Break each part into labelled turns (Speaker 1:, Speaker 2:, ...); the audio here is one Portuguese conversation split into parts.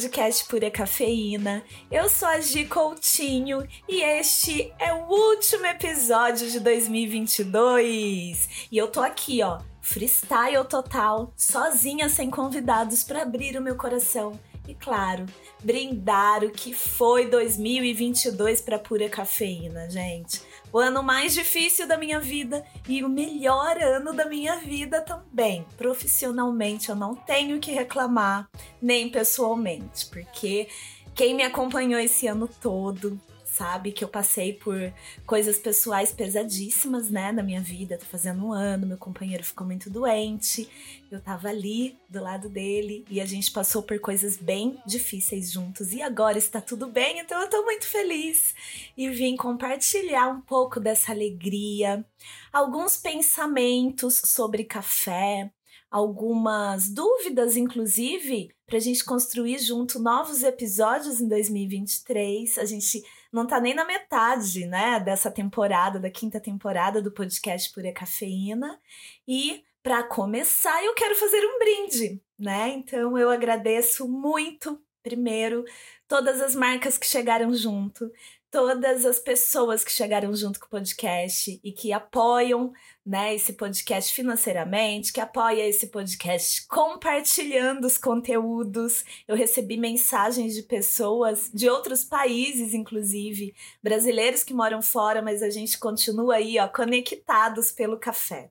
Speaker 1: podcast Pura Cafeína. Eu sou a Gi Coutinho e este é o último episódio de 2022. E eu tô aqui, ó, freestyle total, sozinha sem convidados para abrir o meu coração e, claro, brindar o que foi 2022 para Pura Cafeína, gente o ano mais difícil da minha vida e o melhor ano da minha vida também. Profissionalmente eu não tenho que reclamar, nem pessoalmente, porque quem me acompanhou esse ano todo sabe que eu passei por coisas pessoais pesadíssimas, né, na minha vida. Tô fazendo um ano, meu companheiro ficou muito doente, eu tava ali do lado dele e a gente passou por coisas bem difíceis juntos. E agora está tudo bem, então eu tô muito feliz e vim compartilhar um pouco dessa alegria, alguns pensamentos sobre café, algumas dúvidas, inclusive, para a gente construir junto novos episódios em 2023. A gente não tá nem na metade, né, dessa temporada, da quinta temporada do podcast Pura Cafeína. E para começar, eu quero fazer um brinde, né? Então eu agradeço muito, primeiro, todas as marcas que chegaram junto, todas as pessoas que chegaram junto com o podcast e que apoiam né, esse podcast financeiramente, que apoia esse podcast compartilhando os conteúdos. Eu recebi mensagens de pessoas de outros países, inclusive, brasileiros que moram fora, mas a gente continua aí, ó, conectados pelo café.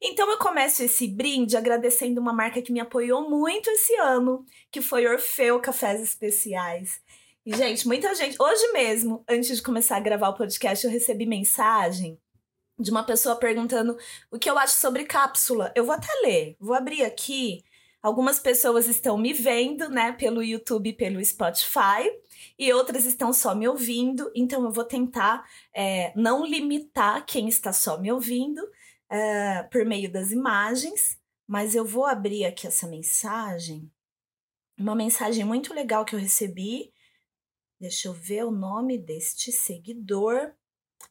Speaker 1: Então eu começo esse brinde agradecendo uma marca que me apoiou muito esse ano, que foi Orfeu Cafés Especiais. Gente, muita gente. Hoje mesmo, antes de começar a gravar o podcast, eu recebi mensagem de uma pessoa perguntando o que eu acho sobre cápsula. Eu vou até ler, vou abrir aqui. Algumas pessoas estão me vendo, né, pelo YouTube, pelo Spotify, e outras estão só me ouvindo. Então eu vou tentar é, não limitar quem está só me ouvindo é, por meio das imagens, mas eu vou abrir aqui essa mensagem. Uma mensagem muito legal que eu recebi. Deixa eu ver o nome deste seguidor.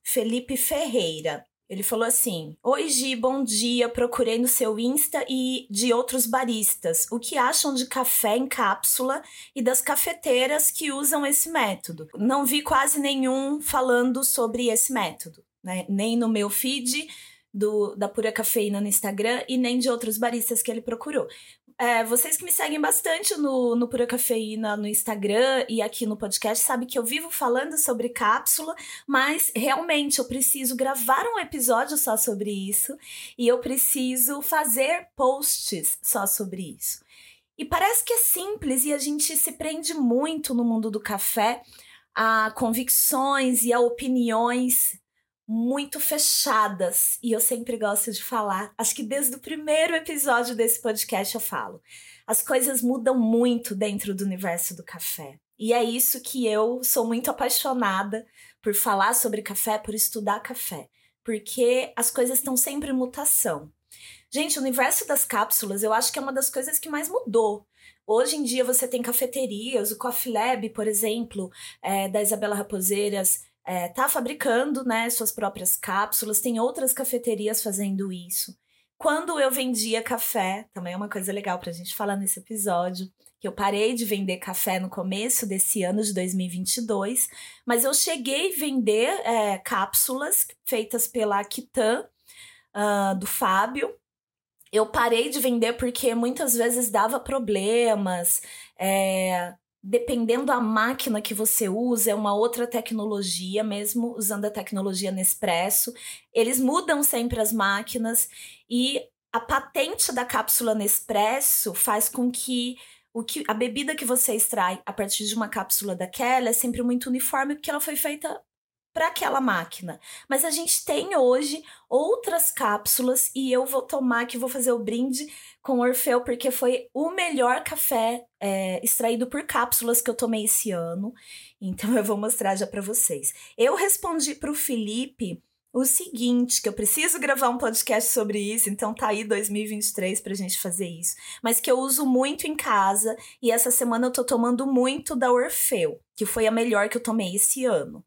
Speaker 1: Felipe Ferreira. Ele falou assim: Oi, Gi, bom dia. Procurei no seu Insta e de outros baristas. O que acham de café em cápsula e das cafeteiras que usam esse método? Não vi quase nenhum falando sobre esse método, né? Nem no meu feed do, da Pura Cafeína no Instagram e nem de outros baristas que ele procurou. É, vocês que me seguem bastante no, no Pura Cafeína no Instagram e aqui no podcast sabem que eu vivo falando sobre cápsula, mas realmente eu preciso gravar um episódio só sobre isso e eu preciso fazer posts só sobre isso. E parece que é simples e a gente se prende muito no mundo do café a convicções e a opiniões muito fechadas. E eu sempre gosto de falar, acho que desde o primeiro episódio desse podcast eu falo. As coisas mudam muito dentro do universo do café. E é isso que eu sou muito apaixonada por falar sobre café, por estudar café, porque as coisas estão sempre em mutação. Gente, o universo das cápsulas eu acho que é uma das coisas que mais mudou. Hoje em dia você tem cafeterias, o Coffee Lab, por exemplo, é, da Isabela Raposeiras, é, tá fabricando né, suas próprias cápsulas, tem outras cafeterias fazendo isso. Quando eu vendia café, também é uma coisa legal para a gente falar nesse episódio, que eu parei de vender café no começo desse ano de 2022, mas eu cheguei a vender é, cápsulas feitas pela Kitan, uh, do Fábio. Eu parei de vender porque muitas vezes dava problemas, é, dependendo da máquina que você usa, é uma outra tecnologia, mesmo usando a tecnologia Nespresso. Eles mudam sempre as máquinas e a patente da cápsula Nespresso faz com que o que a bebida que você extrai a partir de uma cápsula daquela é sempre muito uniforme porque ela foi feita para aquela máquina. Mas a gente tem hoje outras cápsulas e eu vou tomar que vou fazer o brinde com Orfeu porque foi o melhor café é, extraído por cápsulas que eu tomei esse ano. Então eu vou mostrar já para vocês. Eu respondi para o Felipe o seguinte, que eu preciso gravar um podcast sobre isso, então tá aí 2023 pra gente fazer isso, mas que eu uso muito em casa e essa semana eu tô tomando muito da Orfeu, que foi a melhor que eu tomei esse ano.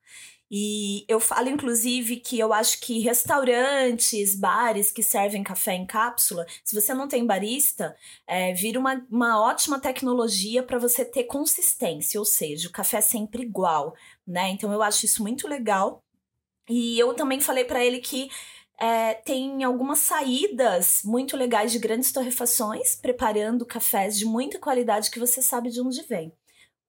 Speaker 1: E eu falo, inclusive, que eu acho que restaurantes, bares que servem café em cápsula, se você não tem barista, é, vira uma, uma ótima tecnologia para você ter consistência, ou seja, o café é sempre igual, né? Então eu acho isso muito legal. E eu também falei para ele que é, tem algumas saídas muito legais de grandes torrefações, preparando cafés de muita qualidade que você sabe de onde vem.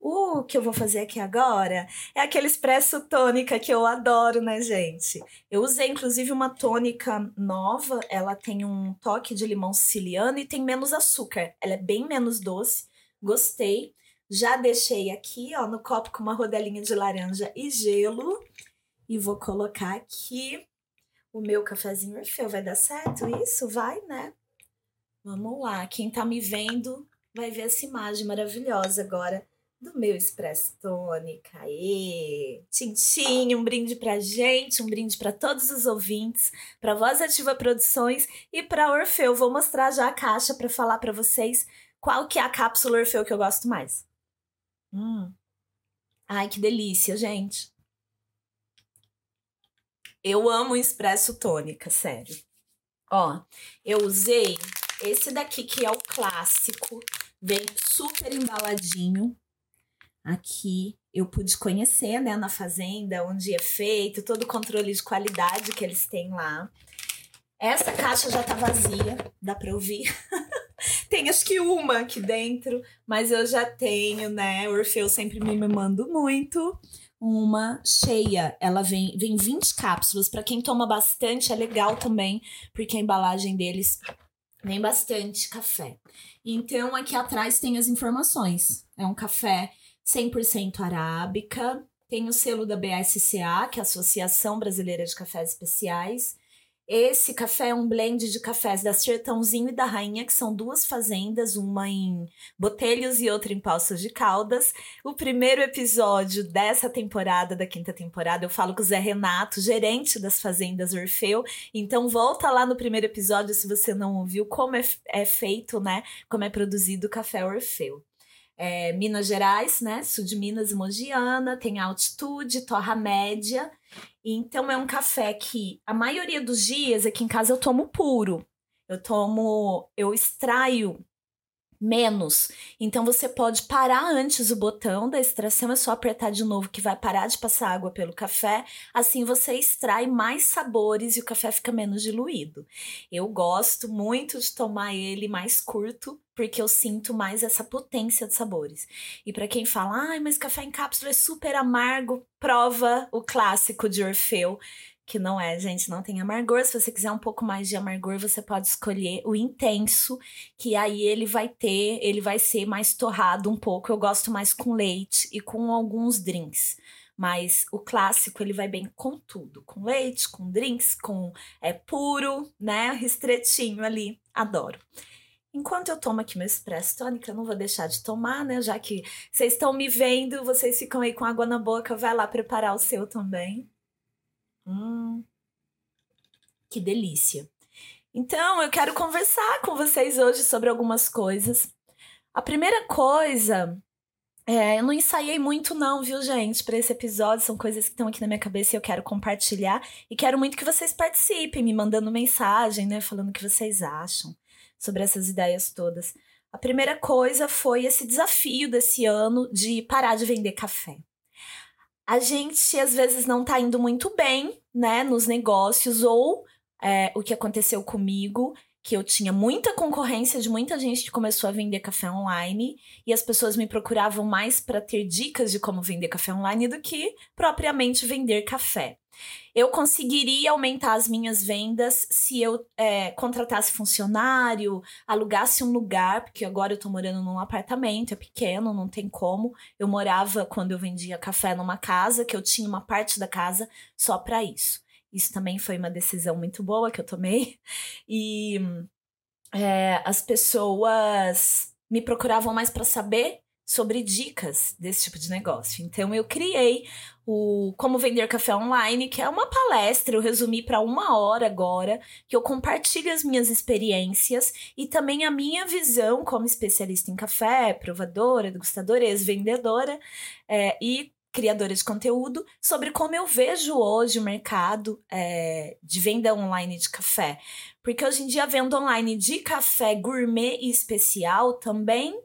Speaker 1: O que eu vou fazer aqui agora é aquele expresso tônica que eu adoro, né, gente? Eu usei inclusive uma tônica nova, ela tem um toque de limão siciliano e tem menos açúcar. Ela é bem menos doce, gostei. Já deixei aqui, ó, no copo com uma rodelinha de laranja e gelo. E vou colocar aqui o meu cafezinho Orfeu. Vai dar certo isso? Vai, né? Vamos lá. Quem tá me vendo vai ver essa imagem maravilhosa agora do meu Expresso Tônica. Aê! Tintim, um brinde pra gente, um brinde para todos os ouvintes, para Voz Ativa Produções e para Orfeu. Vou mostrar já a caixa para falar para vocês qual que é a cápsula Orfeu que eu gosto mais. Hum. Ai, que delícia, gente. Eu amo Expresso Tônica, sério. Ó, eu usei esse daqui que é o clássico, vem super embaladinho, aqui eu pude conhecer, né, na fazenda, onde é feito, todo o controle de qualidade que eles têm lá. Essa caixa já tá vazia, dá para ouvir. Tem acho que uma aqui dentro, mas eu já tenho, né? O Orfeu sempre me manda muito. Uma cheia. Ela vem, vem 20 cápsulas. Para quem toma bastante, é legal também, porque a embalagem deles vem bastante café. Então, aqui atrás tem as informações. É um café 100% arábica, tem o selo da BSCA, que é a Associação Brasileira de Cafés Especiais. Esse café é um blend de cafés da Sertãozinho e da Rainha, que são duas fazendas, uma em Botelhos e outra em Poços de Caldas. O primeiro episódio dessa temporada, da quinta temporada, eu falo com o Zé Renato, gerente das fazendas Orfeu. Então volta lá no primeiro episódio se você não ouviu como é, é feito, né? Como é produzido o café Orfeu é, Minas Gerais, né? Sul de Minas e Mogiana, tem altitude, torra média. Então é um café que a maioria dos dias aqui em casa eu tomo puro. Eu tomo, eu extraio menos. Então você pode parar antes o botão da extração, é só apertar de novo que vai parar de passar água pelo café. Assim você extrai mais sabores e o café fica menos diluído. Eu gosto muito de tomar ele mais curto, porque eu sinto mais essa potência de sabores. E para quem fala, ai, mas café em cápsula é super amargo, prova o clássico de Orfeu que não é, gente, não tem amargor. Se você quiser um pouco mais de amargor, você pode escolher o intenso, que aí ele vai ter, ele vai ser mais torrado um pouco. Eu gosto mais com leite e com alguns drinks. Mas o clássico ele vai bem com tudo, com leite, com drinks, com é puro, né, restretinho ali. Adoro. Enquanto eu tomo aqui meu expresso tônica, eu não vou deixar de tomar, né? Já que vocês estão me vendo, vocês ficam aí com água na boca, vai lá preparar o seu também. Hum, que delícia. Então, eu quero conversar com vocês hoje sobre algumas coisas. A primeira coisa, é, eu não ensaiei muito não, viu, gente, para esse episódio. São coisas que estão aqui na minha cabeça e eu quero compartilhar. E quero muito que vocês participem, me mandando mensagem, né, falando o que vocês acham sobre essas ideias todas. A primeira coisa foi esse desafio desse ano de parar de vender café a gente às vezes não tá indo muito bem, né, nos negócios, ou é, o que aconteceu comigo, que eu tinha muita concorrência de muita gente que começou a vender café online e as pessoas me procuravam mais para ter dicas de como vender café online do que propriamente vender café. Eu conseguiria aumentar as minhas vendas se eu é, contratasse funcionário, alugasse um lugar, porque agora eu tô morando num apartamento, é pequeno, não tem como. Eu morava quando eu vendia café numa casa, que eu tinha uma parte da casa só para isso. Isso também foi uma decisão muito boa que eu tomei. E é, as pessoas me procuravam mais para saber sobre dicas desse tipo de negócio. Então eu criei o Como Vender Café Online, que é uma palestra, eu resumi para uma hora agora, que eu compartilho as minhas experiências e também a minha visão como especialista em café, provadora, degustadora, ex-vendedora, é, e criadora de conteúdo, sobre como eu vejo hoje o mercado é, de venda online de café. Porque hoje em dia a venda online de café gourmet e especial também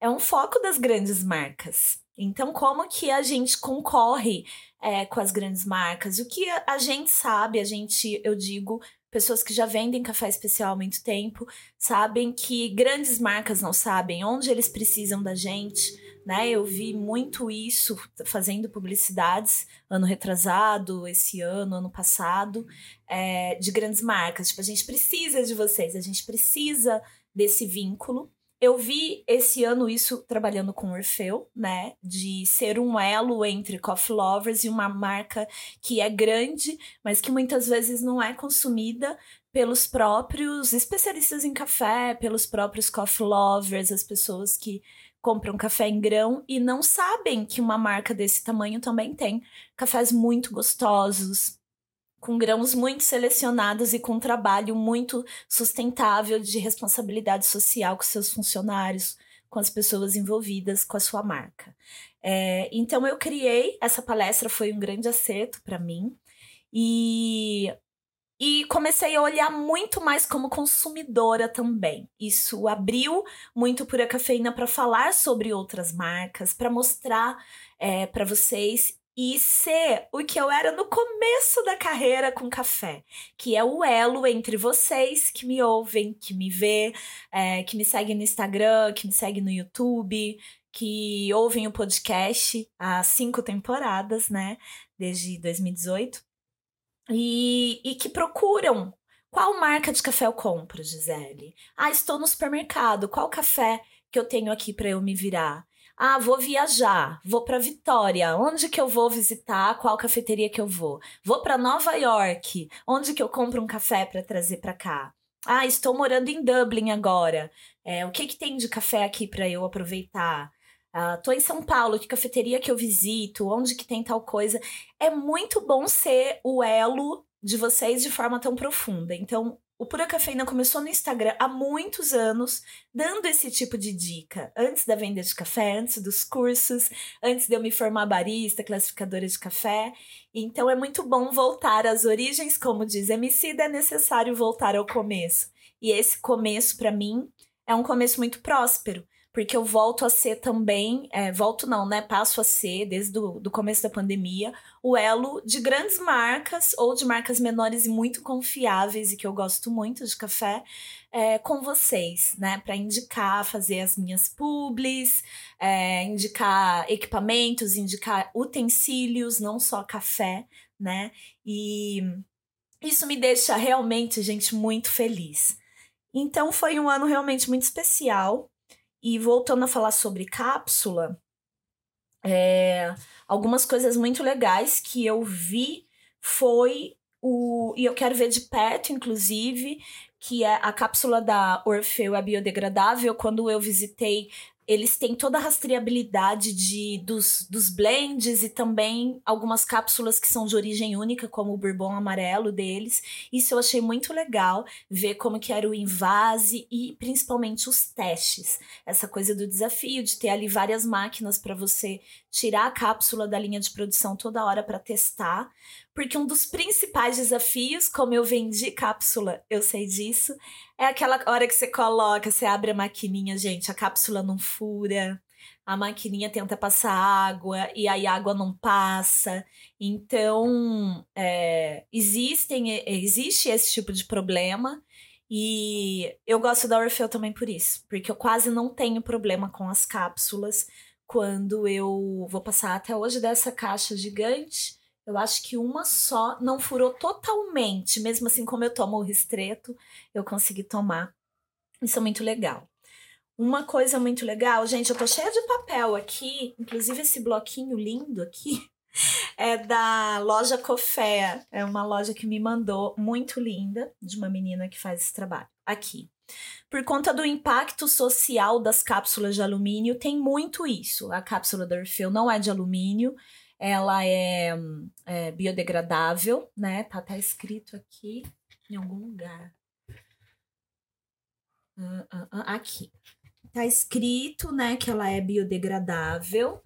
Speaker 1: é um foco das grandes marcas. Então, como que a gente concorre é, com as grandes marcas? O que a, gente sabe, a gente, eu digo, pessoas que já vendem café especial há muito tempo, sabem que grandes marcas não sabem onde eles precisam da gente, né? Eu vi muito isso fazendo publicidades ano retrasado, esse ano, ano passado, é, de grandes marcas. Tipo, a gente precisa de vocês, a gente precisa desse vínculo. Eu vi esse ano isso trabalhando com o Orfeu, né? De ser um elo entre coffee lovers e uma marca que é grande, mas que muitas vezes não é consumida pelos próprios especialistas em café, pelos próprios coffee lovers, as pessoas que compram café em grão e não sabem que uma marca desse tamanho também tem cafés muito gostosos, com grãos muito selecionados e com um trabalho muito sustentável de responsabilidade social com seus funcionários, com as pessoas envolvidas com a sua marca. É, então eu criei essa palestra, foi um grande acerto para mim. E e comecei a olhar muito mais como consumidora também. Isso abriu muito por cafeína para falar sobre outras marcas, para mostrar é, para vocês e ser o que eu era no começo da carreira com café, que é o elo entre vocês que me ouvem, que me vê, é, que me seguem no Instagram, que me seguem no YouTube, que ouvem o podcast há cinco temporadas, né? Desde 2018. E, e que procuram qual marca de café eu compro, Gisele? Ah, estou no supermercado. Qual café que eu tenho aqui para eu me virar? Ah, vou viajar, vou para Vitória. Onde que eu vou visitar? Qual cafeteria que eu vou? Vou para Nova York. Onde que eu compro um café para trazer para cá? Ah, estou morando em Dublin agora. É, o que que tem de café aqui para eu aproveitar? Ah, tô em São Paulo, que cafeteria que eu visito? Onde que tem tal coisa? É muito bom ser o elo de vocês de forma tão profunda. Então, o Pura Cafeína começou no Instagram há muitos anos, dando esse tipo de dica. Antes da venda de café, antes dos cursos, antes de eu me formar barista, classificadora de café. Então é muito bom voltar às origens, como diz Emicida, é necessário voltar ao começo. E esse começo, para mim, é um começo muito próspero porque eu volto a ser também, é, volto não, né? Passo a ser, desde do começo da pandemia, o elo de grandes marcas ou de marcas menores e muito confiáveis e que eu gosto muito de café é, com vocês, né? Para indicar, fazer as minhas publis, é, indicar equipamentos, indicar utensílios, não só café, né? E isso me deixa realmente, gente, muito feliz. Então foi um ano realmente muito especial e voltando a falar sobre cápsula, é, algumas coisas muito legais que eu vi foi o. E eu quero ver de perto, inclusive, que é a cápsula da Orfeu é biodegradável. Quando eu visitei eles têm toda a rastreabilidade de, dos, dos blends e também algumas cápsulas que são de origem única, como o bourbon amarelo deles. Isso eu achei muito legal, ver como que era o invase e principalmente os testes. Essa coisa do desafio de ter ali várias máquinas para você tirar a cápsula da linha de produção toda hora para testar, porque um dos principais desafios, como eu vendi cápsula, eu sei disso, é aquela hora que você coloca, você abre a maquininha, gente, a cápsula não fura, a maquininha tenta passar água e aí a água não passa. Então, é, existem, existe esse tipo de problema. E eu gosto da Orfeu também por isso, porque eu quase não tenho problema com as cápsulas quando eu vou passar até hoje dessa caixa gigante eu acho que uma só não furou totalmente, mesmo assim, como eu tomo o ristreto, eu consegui tomar. Isso é muito legal. Uma coisa muito legal, gente, eu tô cheia de papel aqui, inclusive esse bloquinho lindo aqui é da loja Cofé. É uma loja que me mandou muito linda, de uma menina que faz esse trabalho. Aqui. Por conta do impacto social das cápsulas de alumínio, tem muito isso. A cápsula da Orfeu não é de alumínio, ela é, é biodegradável, né? Tá até escrito aqui em algum lugar. Uh, uh, uh, aqui. Tá escrito, né, que ela é biodegradável.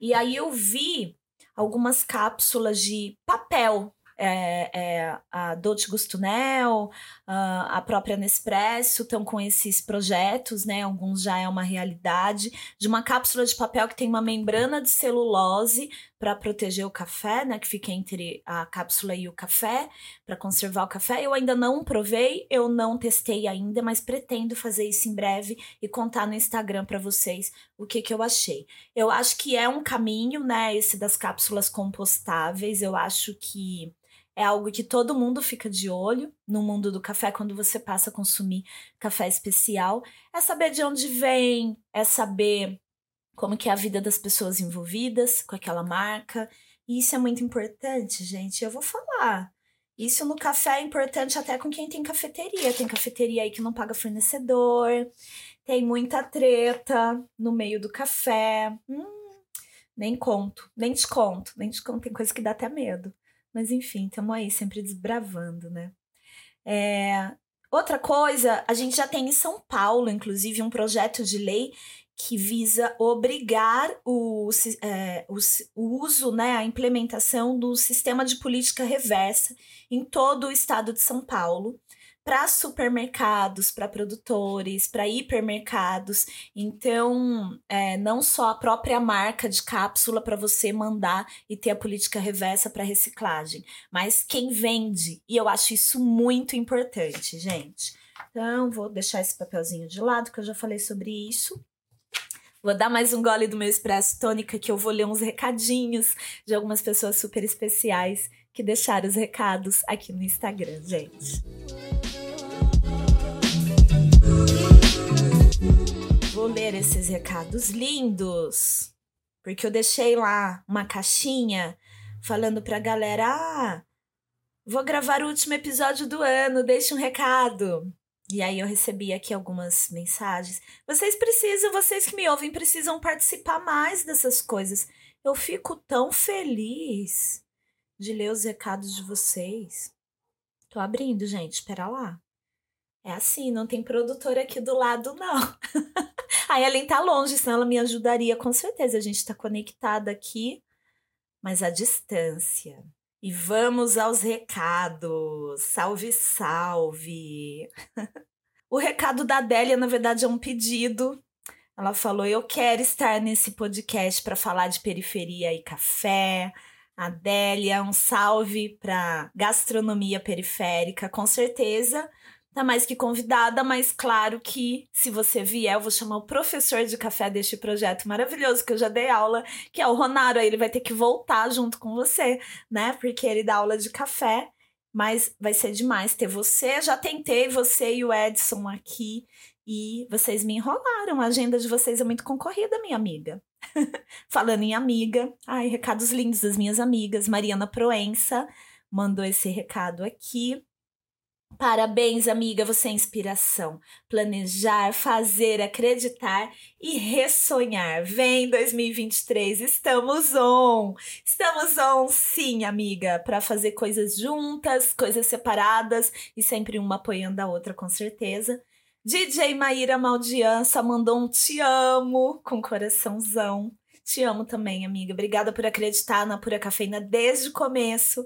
Speaker 1: E aí eu vi algumas cápsulas de papel é, é, a Dolce Gusto Nel, a, a própria Nespresso estão com esses projetos, né? Alguns já é uma realidade, de uma cápsula de papel que tem uma membrana de celulose para proteger o café, né? Que fica entre a cápsula e o café, para conservar o café. Eu ainda não provei, eu não testei ainda, mas pretendo fazer isso em breve e contar no Instagram para vocês o que, que eu achei. Eu acho que é um caminho, né? Esse das cápsulas compostáveis. Eu acho que é algo que todo mundo fica de olho no mundo do café quando você passa a consumir café especial. É saber de onde vem, é saber como que é a vida das pessoas envolvidas com aquela marca. E isso é muito importante, gente. Eu vou falar. Isso no café é importante até com quem tem cafeteria. Tem cafeteria aí que não paga fornecedor. Tem muita treta no meio do café. Hum, nem conto, nem te conto, nem te conto. Tem coisa que dá até medo. Mas enfim, estamos aí sempre desbravando, né? É, outra coisa, a gente já tem em São Paulo, inclusive, um projeto de lei que visa obrigar o, é, o, o, uso, né, a implementação do sistema de política reversa em todo o estado de São Paulo para supermercados, para produtores, para hipermercados. Então, é, não só a própria marca de cápsula para você mandar e ter a política reversa para reciclagem, mas quem vende. E eu acho isso muito importante, gente. Então, vou deixar esse papelzinho de lado, que eu já falei sobre isso. Vou dar mais um gole do meu expresso tônica, que eu vou ler uns recadinhos de algumas pessoas super especiais que deixaram os recados aqui no Instagram, gente. Vou ler esses recados lindos, porque eu deixei lá uma caixinha falando pra galera: ah, vou gravar o último episódio do ano, deixe um recado. E aí eu recebi aqui algumas mensagens. Vocês precisam, vocês que me ouvem, precisam participar mais dessas coisas. Eu fico tão feliz de ler os recados de vocês. Tô abrindo, gente, espera lá. É assim, não tem produtor aqui do lado, não. a Ellen tá longe, senão ela me ajudaria, com certeza. A gente tá conectada aqui, mas à distância. E vamos aos recados. Salve, salve! o recado da Adélia, na verdade, é um pedido. Ela falou: Eu quero estar nesse podcast para falar de periferia e café. Adélia, um salve para gastronomia periférica, com certeza tá mais que convidada, mas claro que se você vier, eu vou chamar o professor de café deste projeto maravilhoso que eu já dei aula, que é o Ronaro, aí ele vai ter que voltar junto com você, né? Porque ele dá aula de café, mas vai ser demais ter você. Já tentei você e o Edson aqui e vocês me enrolaram. A agenda de vocês é muito concorrida, minha amiga. Falando em amiga, ai, recados lindos das minhas amigas. Mariana Proença mandou esse recado aqui. Parabéns, amiga, você é inspiração. Planejar, fazer, acreditar e ressonhar. Vem 2023, estamos on. Estamos on, sim, amiga, para fazer coisas juntas, coisas separadas e sempre uma apoiando a outra, com certeza. DJ Maíra Maldiança mandou um te amo com coraçãozão. Te amo também, amiga. Obrigada por acreditar na Pura Cafeína desde o começo.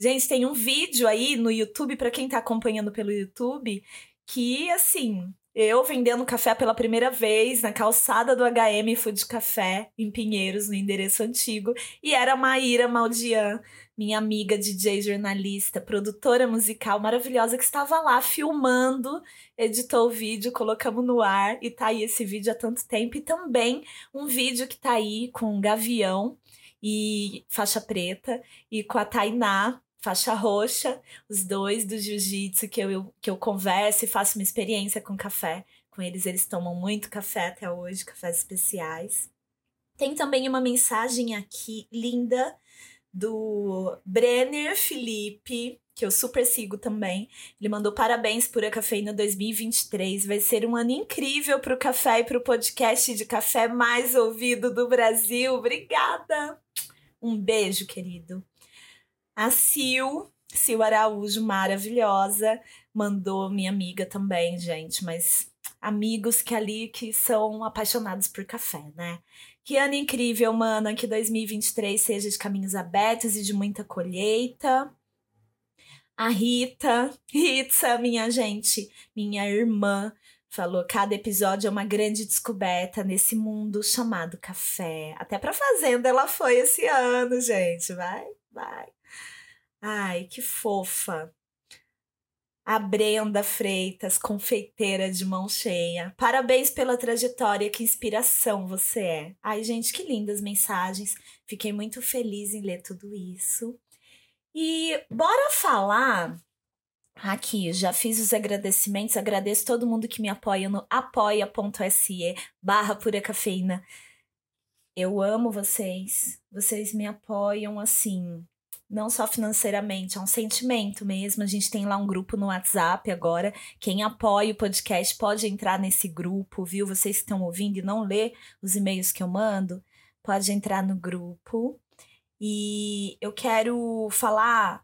Speaker 1: Gente, tem um vídeo aí no YouTube, para quem tá acompanhando pelo YouTube, que, assim, eu vendendo café pela primeira vez na calçada do HM Food Café, em Pinheiros, no endereço antigo. E era a Maíra Maldian, minha amiga DJ jornalista, produtora musical maravilhosa, que estava lá filmando, editou o vídeo, colocamos no ar e tá aí esse vídeo há tanto tempo. E também um vídeo que tá aí com Gavião e faixa preta e com a Tainá, faixa roxa, os dois do jiu-jitsu que eu, que eu converso e faço uma experiência com café. Com eles, eles tomam muito café até hoje, cafés especiais. Tem também uma mensagem aqui linda do Brenner Felipe, que eu super sigo também. Ele mandou parabéns por a Cafeína 2023. Vai ser um ano incrível para o café e para o podcast de café mais ouvido do Brasil. Obrigada! Um beijo, querido. A Sil, Sil Araújo, maravilhosa, mandou minha amiga também, gente, mas amigos que ali que são apaixonados por café, né? Que ano incrível, mana, que 2023 seja de caminhos abertos e de muita colheita. A Rita, Rita, minha gente, minha irmã, falou: cada episódio é uma grande descoberta nesse mundo chamado café. Até pra fazenda ela foi esse ano, gente. Vai, vai. Ai, que fofa. A Brenda Freitas, confeiteira de mão cheia. Parabéns pela trajetória, que inspiração você é. Ai, gente, que lindas mensagens. Fiquei muito feliz em ler tudo isso. E bora falar aqui, já fiz os agradecimentos, agradeço todo mundo que me apoia no apoia.se barra pura cafeína. Eu amo vocês, vocês me apoiam assim, não só financeiramente, é um sentimento mesmo. A gente tem lá um grupo no WhatsApp agora. Quem apoia o podcast pode entrar nesse grupo, viu? Vocês que estão ouvindo e não lê os e-mails que eu mando, pode entrar no grupo. E eu quero falar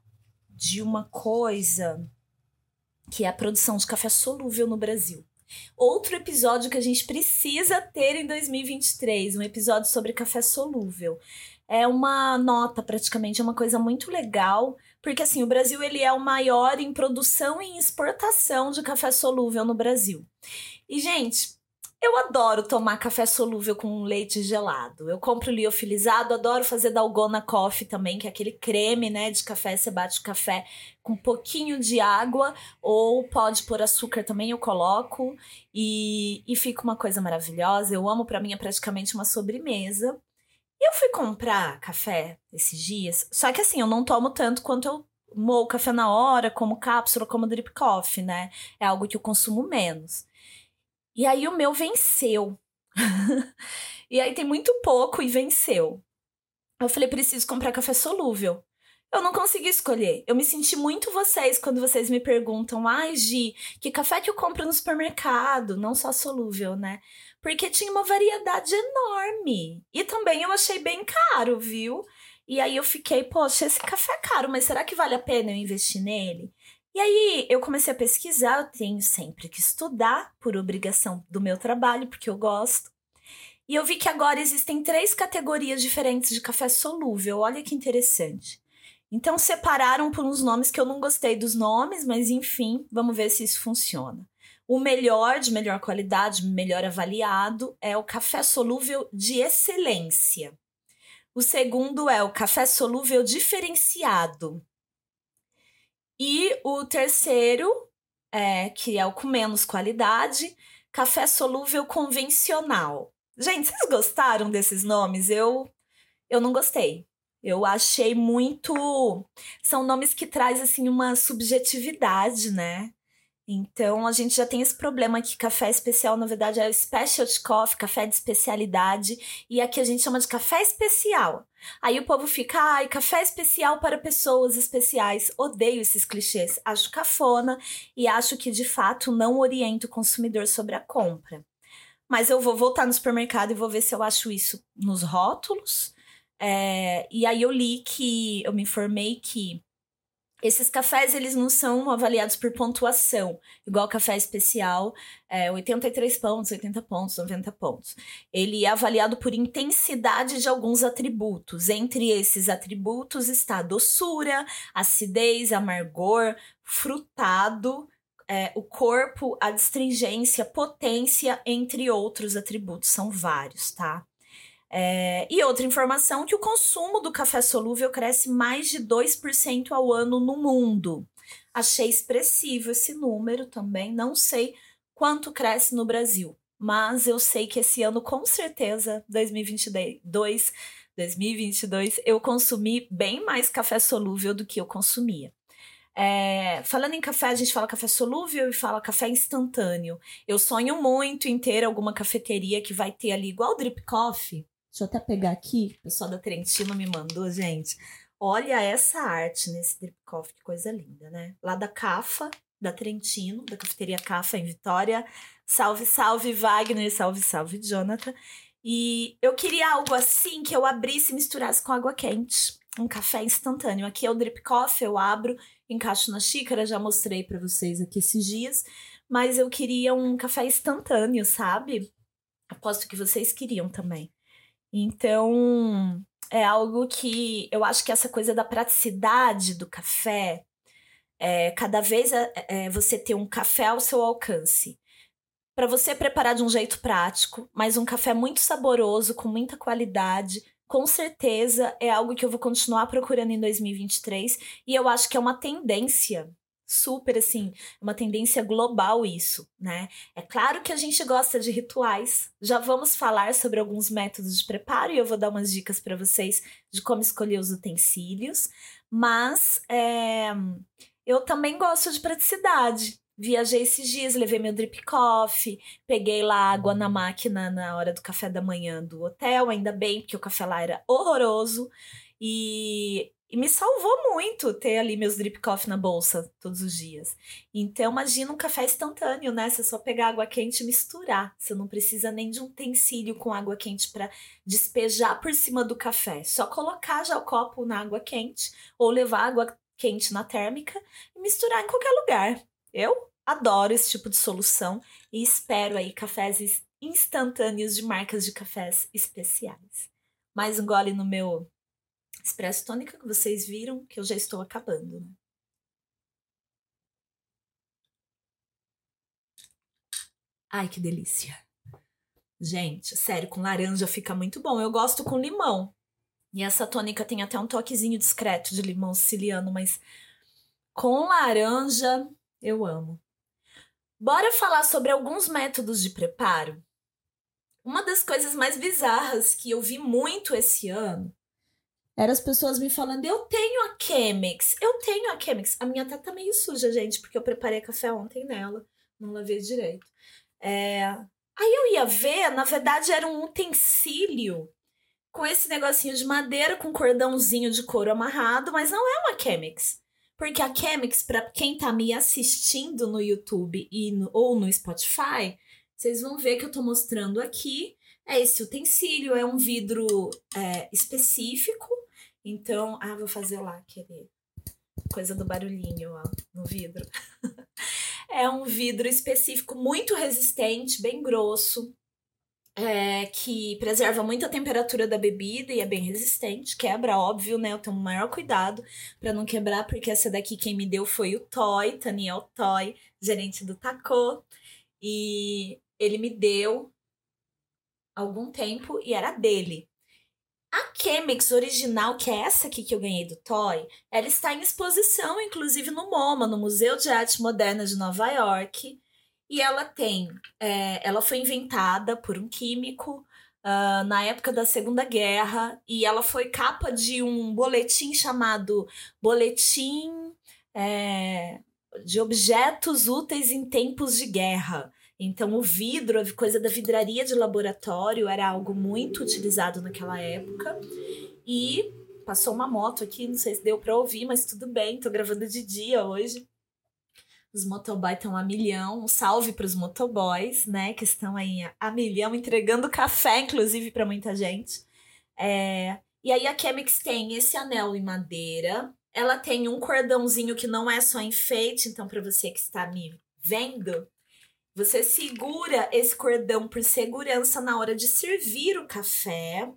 Speaker 1: de uma coisa que é a produção de café solúvel no Brasil. Outro episódio que a gente precisa ter em 2023, um episódio sobre café solúvel. É uma nota praticamente, é uma coisa muito legal, porque assim, o Brasil ele é o maior em produção e exportação de café solúvel no Brasil. E gente, eu adoro tomar café solúvel com leite gelado. Eu compro liofilizado, adoro fazer dalgona coffee também, que é aquele creme, né, de café. Você bate o café com um pouquinho de água, ou pode pôr açúcar também, eu coloco. E, e fica uma coisa maravilhosa. Eu amo, para mim é praticamente uma sobremesa. Eu fui comprar café esses dias, só que assim, eu não tomo tanto quanto eu moo café na hora, como cápsula, como drip coffee, né? É algo que eu consumo menos. E aí o meu venceu. e aí tem muito pouco e venceu. Eu falei, preciso comprar café solúvel. Eu não consegui escolher. Eu me senti muito vocês quando vocês me perguntam, ai, ah, Gi, que café que eu compro no supermercado? Não só solúvel, né? Porque tinha uma variedade enorme. E também eu achei bem caro, viu? E aí eu fiquei, poxa, esse café é caro, mas será que vale a pena eu investir nele? E aí eu comecei a pesquisar, eu tenho sempre que estudar por obrigação do meu trabalho, porque eu gosto. E eu vi que agora existem três categorias diferentes de café solúvel. Olha que interessante. Então separaram por uns nomes que eu não gostei dos nomes, mas enfim, vamos ver se isso funciona. O melhor, de melhor qualidade, melhor avaliado, é o café solúvel de excelência. O segundo é o café solúvel diferenciado. E o terceiro, é, que é o com menos qualidade, café solúvel convencional. Gente, vocês gostaram desses nomes? Eu, eu não gostei. Eu achei muito. São nomes que traz assim uma subjetividade, né? Então a gente já tem esse problema que café especial, na verdade, é specialty coffee, café de especialidade, e aqui a gente chama de café especial. Aí o povo fica, ai, café especial para pessoas especiais. Odeio esses clichês. Acho cafona e acho que de fato não orienta o consumidor sobre a compra. Mas eu vou voltar no supermercado e vou ver se eu acho isso nos rótulos. É, e aí eu li que, eu me informei que esses cafés, eles não são avaliados por pontuação, igual café especial, é, 83 pontos, 80 pontos, 90 pontos. Ele é avaliado por intensidade de alguns atributos. Entre esses atributos está doçura, acidez, amargor, frutado, é, o corpo, a astringência, potência, entre outros atributos. São vários, tá? É, e outra informação que o consumo do café solúvel cresce mais de 2% ao ano no mundo. Achei expressivo esse número também, não sei quanto cresce no Brasil, mas eu sei que esse ano com certeza 2022, 2022 eu consumi bem mais café solúvel do que eu consumia. É, falando em café, a gente fala café solúvel e fala café instantâneo. Eu sonho muito em ter alguma cafeteria que vai ter ali igual drip coffee, Deixa eu até pegar aqui, o pessoal da Trentino me mandou, gente. Olha essa arte nesse drip coffee, que coisa linda, né? Lá da Cafa, da Trentino, da cafeteria Cafa em Vitória. Salve, salve Wagner, salve, salve Jonathan. E eu queria algo assim que eu abrisse e misturasse com água quente. um café instantâneo. Aqui é o drip coffee, eu abro, encaixo na xícara, já mostrei para vocês aqui esses dias, mas eu queria um café instantâneo, sabe? Aposto que vocês queriam também. Então, é algo que eu acho que essa coisa da praticidade do café, é, cada vez é, é você ter um café ao seu alcance. Para você preparar de um jeito prático, mas um café muito saboroso, com muita qualidade, com certeza é algo que eu vou continuar procurando em 2023 e eu acho que é uma tendência super assim, uma tendência global isso, né? É claro que a gente gosta de rituais. Já vamos falar sobre alguns métodos de preparo e eu vou dar umas dicas para vocês de como escolher os utensílios, mas é, eu também gosto de praticidade. Viajei esses dias, levei meu drip coffee, peguei lá água na máquina na hora do café da manhã do hotel, ainda bem, porque o café lá era horroroso. E e me salvou muito ter ali meus drip coffee na bolsa todos os dias. Então, imagina um café instantâneo, né? Você só pegar água quente e misturar. Você não precisa nem de um utensílio com água quente para despejar por cima do café. Só colocar já o copo na água quente ou levar água quente na térmica e misturar em qualquer lugar. Eu adoro esse tipo de solução e espero aí cafés instantâneos de marcas de cafés especiais. Mais um gole no meu expresso tônica que vocês viram que eu já estou acabando. Né? Ai, que delícia. Gente, sério, com laranja fica muito bom. Eu gosto com limão. E essa tônica tem até um toquezinho discreto de limão siciliano, mas com laranja eu amo. Bora falar sobre alguns métodos de preparo? Uma das coisas mais bizarras que eu vi muito esse ano era as pessoas me falando: eu tenho a Chemex, eu tenho a Chemex. A minha até tá meio suja, gente, porque eu preparei café ontem nela, não lavei direito. É... Aí eu ia ver, na verdade era um utensílio com esse negocinho de madeira com cordãozinho de couro amarrado, mas não é uma Chemex. Porque a Chemex, para quem tá me assistindo no YouTube e no, ou no Spotify, vocês vão ver que eu tô mostrando aqui. É esse utensílio, é um vidro é, específico então, ah, vou fazer lá aquele coisa do barulhinho, ó, no vidro. é um vidro específico muito resistente, bem grosso, é, que preserva muito a temperatura da bebida e é bem resistente. Quebra, óbvio, né? Eu tenho o maior cuidado para não quebrar, porque essa daqui quem me deu foi o Toy, Taniel Toy, gerente do Taco. E ele me deu algum tempo e era dele. A Chemex original, que é essa aqui que eu ganhei do Toy, ela está em exposição, inclusive no MoMA, no Museu de Arte Moderna de Nova York. E ela tem, é, ela foi inventada por um químico uh, na época da Segunda Guerra e ela foi capa de um boletim chamado Boletim é, de Objetos Úteis em Tempos de Guerra. Então, o vidro, a coisa da vidraria de laboratório, era algo muito utilizado naquela época. E passou uma moto aqui, não sei se deu para ouvir, mas tudo bem, tô gravando de dia hoje. Os motoboys estão a milhão. Um salve para os motoboys, né? Que estão aí a milhão, entregando café, inclusive, para muita gente. É... E aí a Chemix tem esse anel em madeira. Ela tem um cordãozinho que não é só enfeite, então, para você que está me vendo, você segura esse cordão por segurança na hora de servir o café.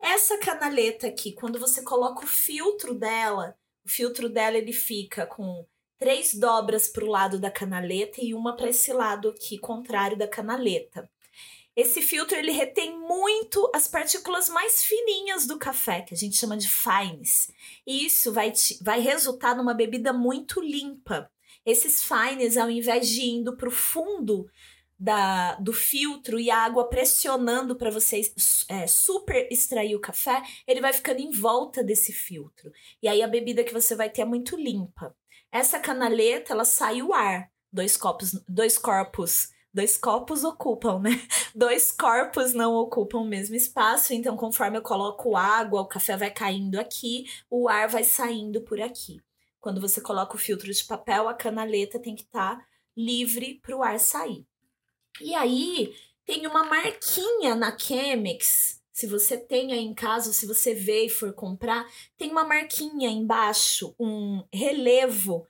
Speaker 1: Essa canaleta aqui, quando você coloca o filtro dela, o filtro dela ele fica com três dobras para o lado da canaleta e uma para esse lado aqui, contrário da canaleta. Esse filtro ele retém muito as partículas mais fininhas do café, que a gente chama de fines. E isso vai, te, vai resultar numa bebida muito limpa esses fines, ao invés de indo para o fundo da, do filtro e a água pressionando para você é, super extrair o café, ele vai ficando em volta desse filtro. E aí a bebida que você vai ter é muito limpa. Essa canaleta, ela sai o ar. Dois copos, dois corpos, dois copos ocupam, né? Dois corpos não ocupam o mesmo espaço, então conforme eu coloco água, o café vai caindo aqui, o ar vai saindo por aqui. Quando você coloca o filtro de papel, a canaleta tem que estar tá livre para o ar sair. E aí tem uma marquinha na Chemex, se você tem aí em casa, se você vê e for comprar, tem uma marquinha embaixo, um relevo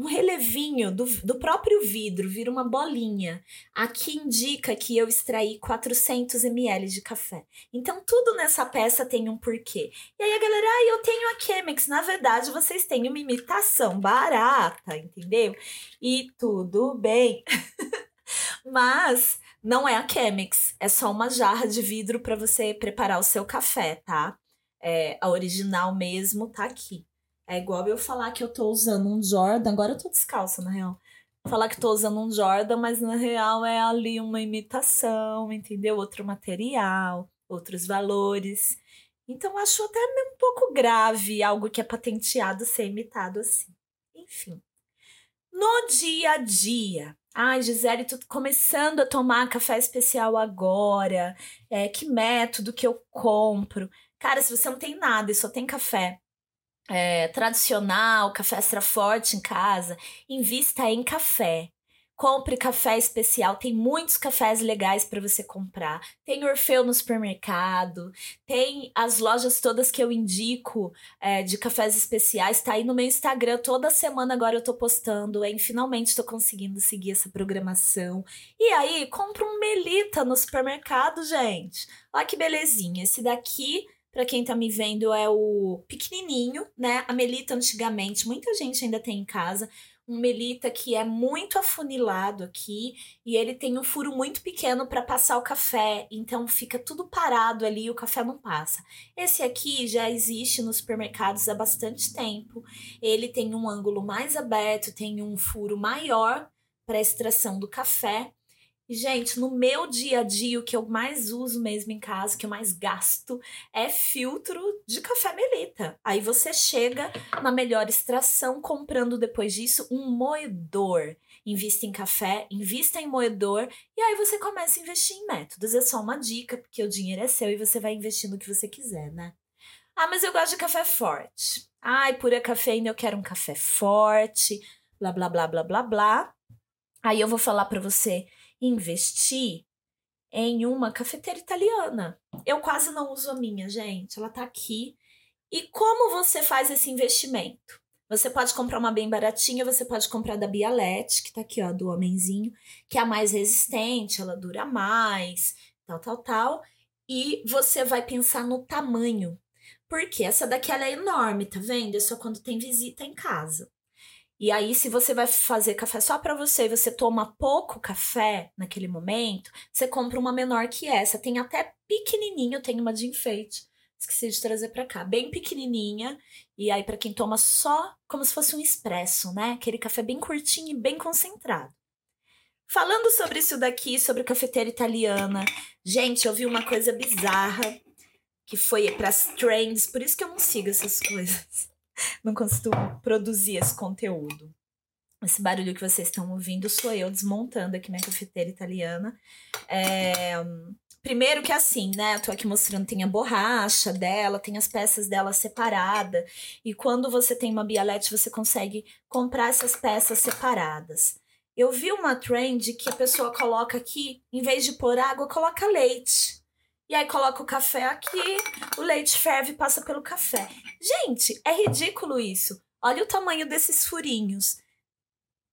Speaker 1: um relevinho do, do próprio vidro, vira uma bolinha. Aqui indica que eu extraí 400 ml de café. Então, tudo nessa peça tem um porquê. E aí a galera, ah, eu tenho a Chemex. Na verdade, vocês têm uma imitação barata, entendeu? E tudo bem. Mas não é a Chemex, é só uma jarra de vidro para você preparar o seu café, tá? É, a original mesmo tá aqui. É igual eu falar que eu tô usando um Jordan, agora eu tô descalça, na real. Falar que tô usando um Jordan, mas na real é ali uma imitação, entendeu? Outro material, outros valores. Então acho até um pouco grave algo que é patenteado ser imitado assim. Enfim. No dia a dia. Ai, Gisele, tô começando a tomar café especial agora. É, que método que eu compro? Cara, se você não tem nada e só tem café, é, tradicional, café extra forte em casa, invista em café. Compre café especial, tem muitos cafés legais para você comprar. Tem Orfeu no supermercado, tem as lojas todas que eu indico é, de cafés especiais, tá aí no meu Instagram. Toda semana agora eu tô postando, hein? Finalmente tô conseguindo seguir essa programação. E aí, compra um Melita no supermercado, gente. Olha que belezinha. Esse daqui para quem tá me vendo, é o pequenininho, né? A melita antigamente, muita gente ainda tem em casa. Um melita que é muito afunilado aqui e ele tem um furo muito pequeno para passar o café, então fica tudo parado ali e o café não passa. Esse aqui já existe nos supermercados há bastante tempo. Ele tem um ângulo mais aberto, tem um furo maior para extração do café gente, no meu dia a dia, o que eu mais uso mesmo em casa, que eu mais gasto, é filtro de café melita. Aí você chega na melhor extração, comprando depois disso um moedor. Invista em café, invista em moedor, e aí você começa a investir em métodos. É só uma dica, porque o dinheiro é seu e você vai investir no que você quiser, né? Ah, mas eu gosto de café forte. Ai, pura cafeína, eu quero um café forte, blá, blá, blá, blá, blá, blá. Aí eu vou falar para você investir em uma cafeteira italiana. Eu quase não uso a minha, gente. Ela tá aqui. E como você faz esse investimento? Você pode comprar uma bem baratinha, você pode comprar da Bialete, que tá aqui, ó, do homenzinho, que é a mais resistente, ela dura mais, tal, tal, tal. E você vai pensar no tamanho. Porque essa daqui ela é enorme, tá vendo? É só quando tem visita em casa. E aí, se você vai fazer café só para você e você toma pouco café naquele momento, você compra uma menor que essa. Tem até pequenininho, tem uma de enfeite. Esqueci de trazer para cá, bem pequenininha. E aí, para quem toma só como se fosse um expresso, né? Aquele café bem curtinho e bem concentrado. Falando sobre isso daqui, sobre cafeteira italiana, gente, eu vi uma coisa bizarra que foi para as trends, por isso que eu não sigo essas coisas não costumo produzir esse conteúdo. Esse barulho que vocês estão ouvindo sou eu desmontando aqui minha cafeteira italiana. É, primeiro que assim, né? Eu tô aqui mostrando, tem a borracha dela, tem as peças dela separada. E quando você tem uma bialete, você consegue comprar essas peças separadas. Eu vi uma trend que a pessoa coloca aqui, em vez de pôr água, coloca leite. E aí coloca o café aqui, o leite ferve e passa pelo café. Gente, é ridículo isso. Olha o tamanho desses furinhos.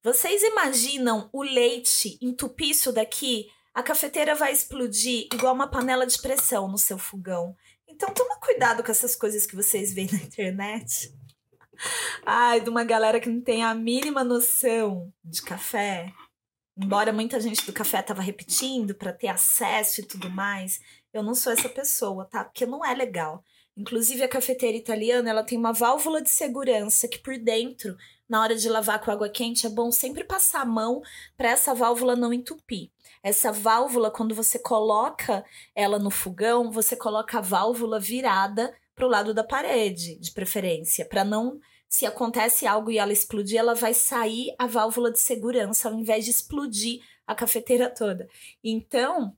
Speaker 1: Vocês imaginam o leite entupir isso daqui? A cafeteira vai explodir igual uma panela de pressão no seu fogão. Então toma cuidado com essas coisas que vocês veem na internet. Ai, de uma galera que não tem a mínima noção de café. Embora muita gente do café tava repetindo para ter acesso e tudo mais, eu não sou essa pessoa, tá? Porque não é legal. Inclusive, a cafeteira italiana, ela tem uma válvula de segurança que por dentro, na hora de lavar com água quente, é bom sempre passar a mão para essa válvula não entupir. Essa válvula, quando você coloca ela no fogão, você coloca a válvula virada para o lado da parede, de preferência, para não se acontece algo e ela explodir, ela vai sair a válvula de segurança ao invés de explodir a cafeteira toda. Então,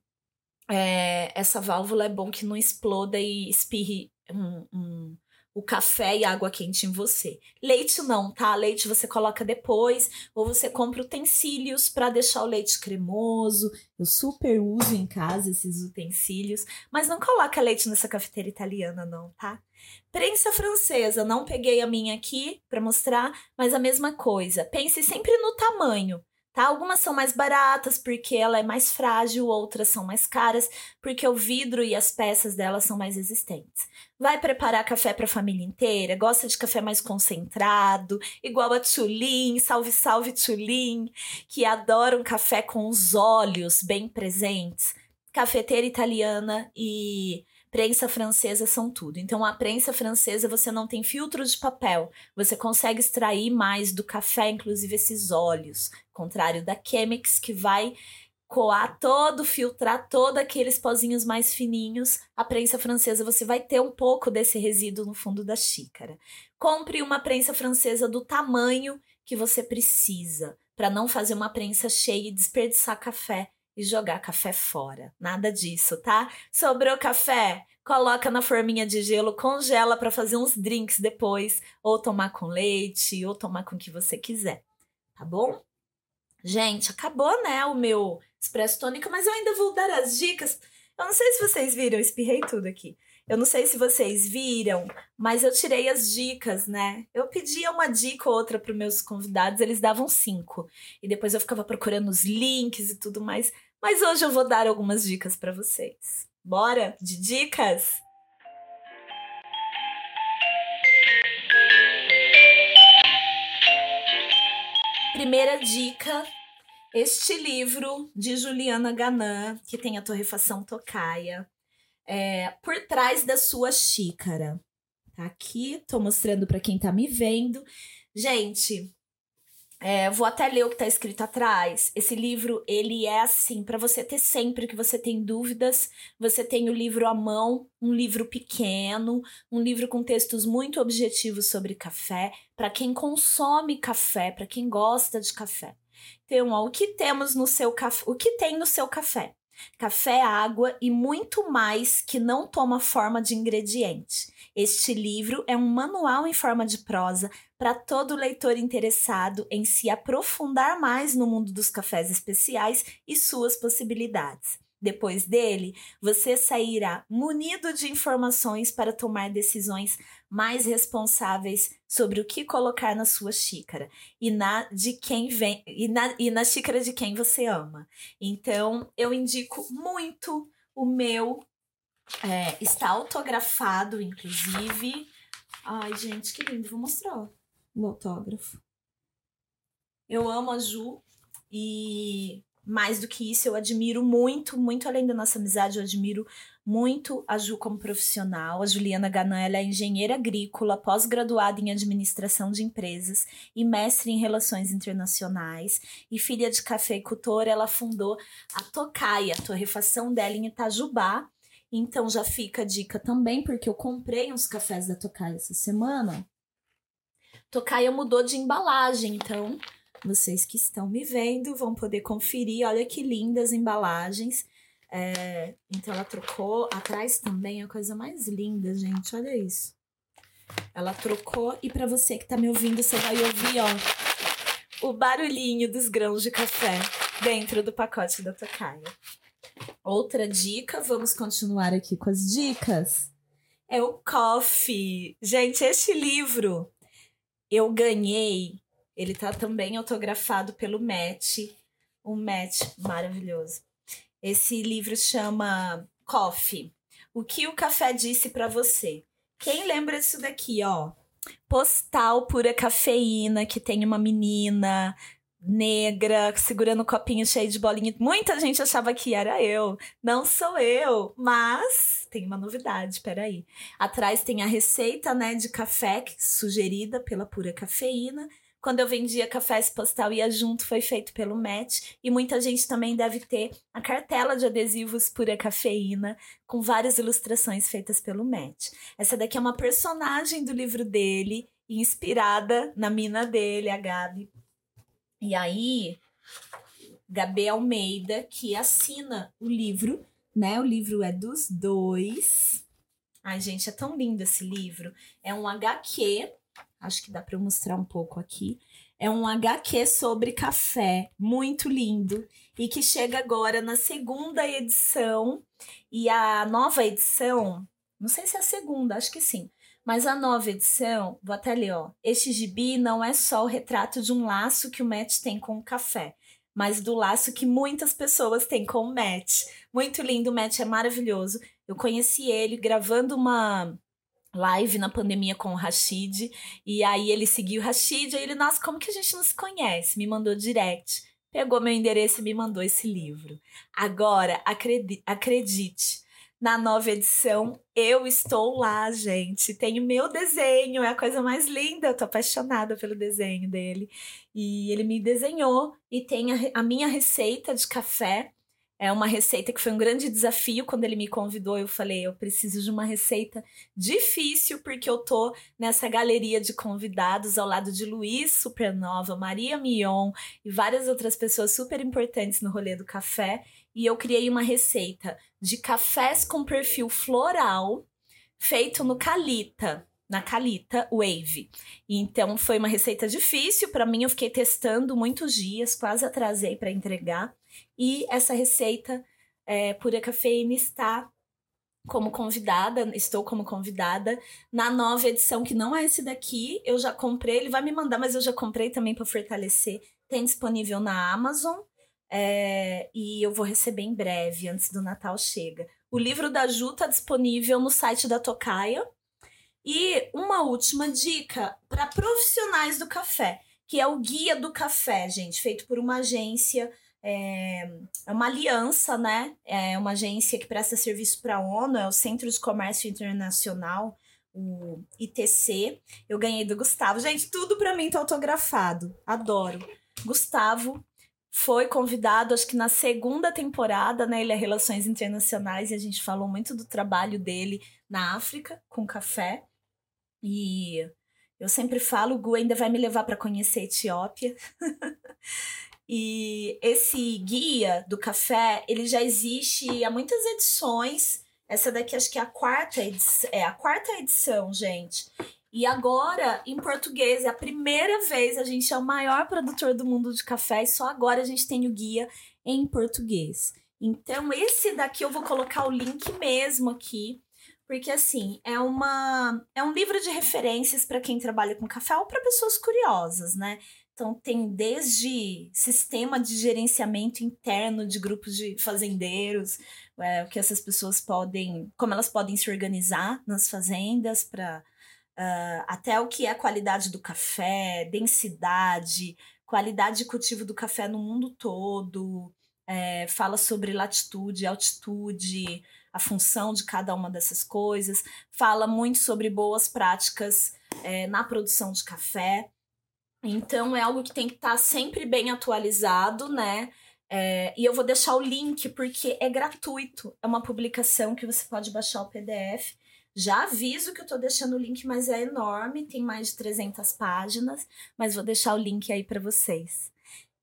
Speaker 1: é, essa válvula é bom que não exploda e espirre um, um, o café e água quente em você. Leite não, tá? Leite você coloca depois ou você compra utensílios para deixar o leite cremoso. Eu super uso em casa esses utensílios, mas não coloca leite nessa cafeteira italiana não, tá? Prensa francesa, não peguei a minha aqui para mostrar, mas a mesma coisa. Pense sempre no tamanho tá? Algumas são mais baratas porque ela é mais frágil, outras são mais caras porque o vidro e as peças dela são mais resistentes. Vai preparar café para a família inteira? Gosta de café mais concentrado, igual a Tulin, salve salve Tulin, que adora um café com os olhos bem presentes. Cafeteira italiana e prensa francesa são tudo. Então, a prensa francesa você não tem filtro de papel, você consegue extrair mais do café, inclusive esses óleos, contrário da Chemex que vai coar todo, filtrar todos aqueles pozinhos mais fininhos. A prensa francesa você vai ter um pouco desse resíduo no fundo da xícara. Compre uma prensa francesa do tamanho que você precisa, para não fazer uma prensa cheia e desperdiçar café e jogar café fora. Nada disso, tá? Sobrou café? Coloca na forminha de gelo, congela para fazer uns drinks depois, ou tomar com leite, ou tomar com o que você quiser, tá bom? Gente, acabou, né, o meu expresso tônica, mas eu ainda vou dar as dicas. Eu não sei se vocês viram, espirrei tudo aqui. Eu não sei se vocês viram, mas eu tirei as dicas, né? Eu pedia uma dica ou outra para meus convidados, eles davam cinco. E depois eu ficava procurando os links e tudo mais. Mas hoje eu vou dar algumas dicas para vocês. Bora de dicas? Primeira dica: este livro de Juliana Ganan, que tem a torrefação tocaia, é, por trás da sua xícara. Tá aqui, tô mostrando para quem tá me vendo. Gente, é, vou até ler o que está escrito atrás. Esse livro, ele é assim, para você ter sempre que você tem dúvidas, você tem o livro à mão, um livro pequeno, um livro com textos muito objetivos sobre café, para quem consome café, para quem gosta de café. Então, ó, o que temos no seu café? O que tem no seu café? Café, água e muito mais que não toma forma de ingrediente. Este livro é um manual em forma de prosa para todo leitor interessado em se aprofundar mais no mundo dos cafés especiais e suas possibilidades. Depois dele, você sairá munido de informações para tomar decisões mais responsáveis sobre o que colocar na sua xícara e na de quem vem e na, e na xícara de quem você ama. Então, eu indico muito o meu é, está autografado, inclusive. Ai, gente, que lindo. Vou mostrar o autógrafo. Eu amo a Ju e mais do que isso, eu admiro muito, muito além da nossa amizade, eu admiro muito a Ju como profissional. A Juliana Ganan ela é engenheira agrícola, pós-graduada em administração de empresas e mestre em relações internacionais. E filha de cafeicultor, ela fundou a Tocaia, a torrefação dela em Itajubá, então já fica a dica também, porque eu comprei uns cafés da Tocaia essa semana. Tocaia mudou de embalagem, então vocês que estão me vendo vão poder conferir. Olha que lindas embalagens. É, então ela trocou. Atrás também é a coisa mais linda, gente. Olha isso. Ela trocou e para você que tá me ouvindo, você vai ouvir, ó, o barulhinho dos grãos de café dentro do pacote da Tocaia. Outra dica, vamos continuar aqui com as dicas. É o Coffee. Gente, este livro eu ganhei. Ele tá também autografado pelo Matt. Um Matt maravilhoso. Esse livro chama Coffee. O que o café disse para você? Quem lembra disso daqui, ó? Postal pura cafeína, que tem uma menina negra, segurando um copinho cheio de bolinha. Muita gente achava que era eu. Não sou eu, mas tem uma novidade, peraí. Atrás tem a receita, né, de café sugerida pela pura cafeína. Quando eu vendia cafés postal ia junto, foi feito pelo Matt. E muita gente também deve ter a cartela de adesivos pura cafeína, com várias ilustrações feitas pelo Matt. Essa daqui é uma personagem do livro dele, inspirada na mina dele, a Gabi, e aí, Gabi Almeida, que assina o livro, né? O livro é dos dois. Ai, gente, é tão lindo esse livro. É um HQ, acho que dá para mostrar um pouco aqui. É um HQ sobre café, muito lindo, e que chega agora na segunda edição. E a nova edição, não sei se é a segunda, acho que sim. Mas a nova edição, vou até ler, ó. Este gibi não é só o retrato de um laço que o Matt tem com o café, mas do laço que muitas pessoas têm com o Matt. Muito lindo, o Matt é maravilhoso. Eu conheci ele gravando uma live na pandemia com o Rashid. E aí ele seguiu o Rashid. Aí ele, nossa, como que a gente não se conhece? Me mandou direct. Pegou meu endereço e me mandou esse livro. Agora, acredite, acredite na nova edição, eu estou lá, gente. Tenho meu desenho, é a coisa mais linda. Eu tô apaixonada pelo desenho dele. E ele me desenhou e tem a, a minha receita de café é uma receita que foi um grande desafio quando ele me convidou. Eu falei, eu preciso de uma receita difícil, porque eu tô nessa galeria de convidados ao lado de Luiz Supernova, Maria Mion e várias outras pessoas super importantes no rolê do café. E eu criei uma receita de cafés com perfil floral feito no Calita na Calita Wave. Então foi uma receita difícil para mim, eu fiquei testando muitos dias, quase atrasei para entregar. E essa receita é, Pura Cafeína está como convidada, estou como convidada na nova edição, que não é esse daqui. Eu já comprei, ele vai me mandar, mas eu já comprei também para fortalecer. Tem disponível na Amazon. É, e eu vou receber em breve, antes do Natal chega. O livro da Ju está disponível no site da Tocaia. E uma última dica para profissionais do café, que é o Guia do Café, gente, feito por uma agência é uma aliança, né? É uma agência que presta serviço para a ONU, é o Centro de Comércio Internacional, o ITC. Eu ganhei do Gustavo. Gente, tudo para mim tá autografado. Adoro. Gustavo foi convidado, acho que na segunda temporada, né? Ele é Relações Internacionais e a gente falou muito do trabalho dele na África com café. E eu sempre falo, o Gu ainda vai me levar para conhecer a Etiópia. E esse guia do café, ele já existe há muitas edições. Essa daqui acho que é a quarta edição, é a quarta edição, gente. E agora, em português, é a primeira vez, a gente é o maior produtor do mundo de café e só agora a gente tem o guia em português. Então, esse daqui eu vou colocar o link mesmo aqui, porque assim, é uma é um livro de referências para quem trabalha com café ou para pessoas curiosas, né? Então, tem desde sistema de gerenciamento interno de grupos de fazendeiros, é, o que essas pessoas podem, como elas podem se organizar nas fazendas para uh, até o que é a qualidade do café, densidade, qualidade de cultivo do café no mundo todo, é, fala sobre latitude, altitude, a função de cada uma dessas coisas, fala muito sobre boas práticas é, na produção de café. Então é algo que tem que estar tá sempre bem atualizado, né? É, e eu vou deixar o link porque é gratuito. É uma publicação que você pode baixar o PDF. Já aviso que eu tô deixando o link, mas é enorme, tem mais de 300 páginas, mas vou deixar o link aí para vocês.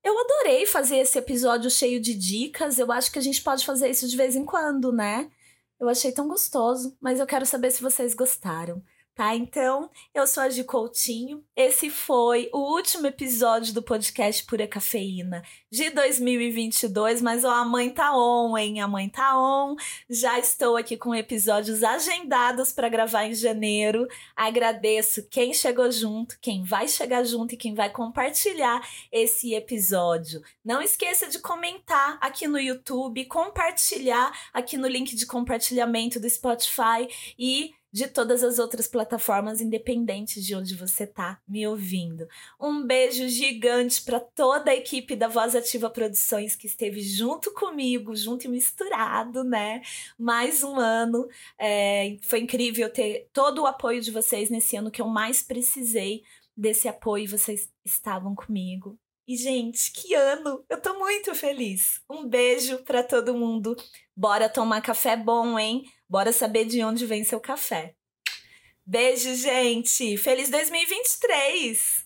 Speaker 1: Eu adorei fazer esse episódio cheio de dicas. Eu acho que a gente pode fazer isso de vez em quando, né? Eu achei tão gostoso, mas eu quero saber se vocês gostaram tá? Então, eu sou a Gi Coutinho. Esse foi o último episódio do podcast Pura Cafeína de 2022, mas ó, a mãe tá on, hein? A mãe tá on. Já estou aqui com episódios agendados para gravar em janeiro. Agradeço quem chegou junto, quem vai chegar junto e quem vai compartilhar esse episódio. Não esqueça de comentar aqui no YouTube, compartilhar aqui no link de compartilhamento do Spotify e de todas as outras plataformas independentes de onde você tá me ouvindo. Um beijo gigante para toda a equipe da Voz Ativa Produções que esteve junto comigo, junto e misturado, né? Mais um ano. É, foi incrível ter todo o apoio de vocês nesse ano que eu mais precisei desse apoio. Vocês estavam comigo. E, gente, que ano! Eu tô muito feliz. Um beijo para todo mundo. Bora tomar café bom, hein? Bora saber de onde vem seu café. Beijo, gente! Feliz 2023!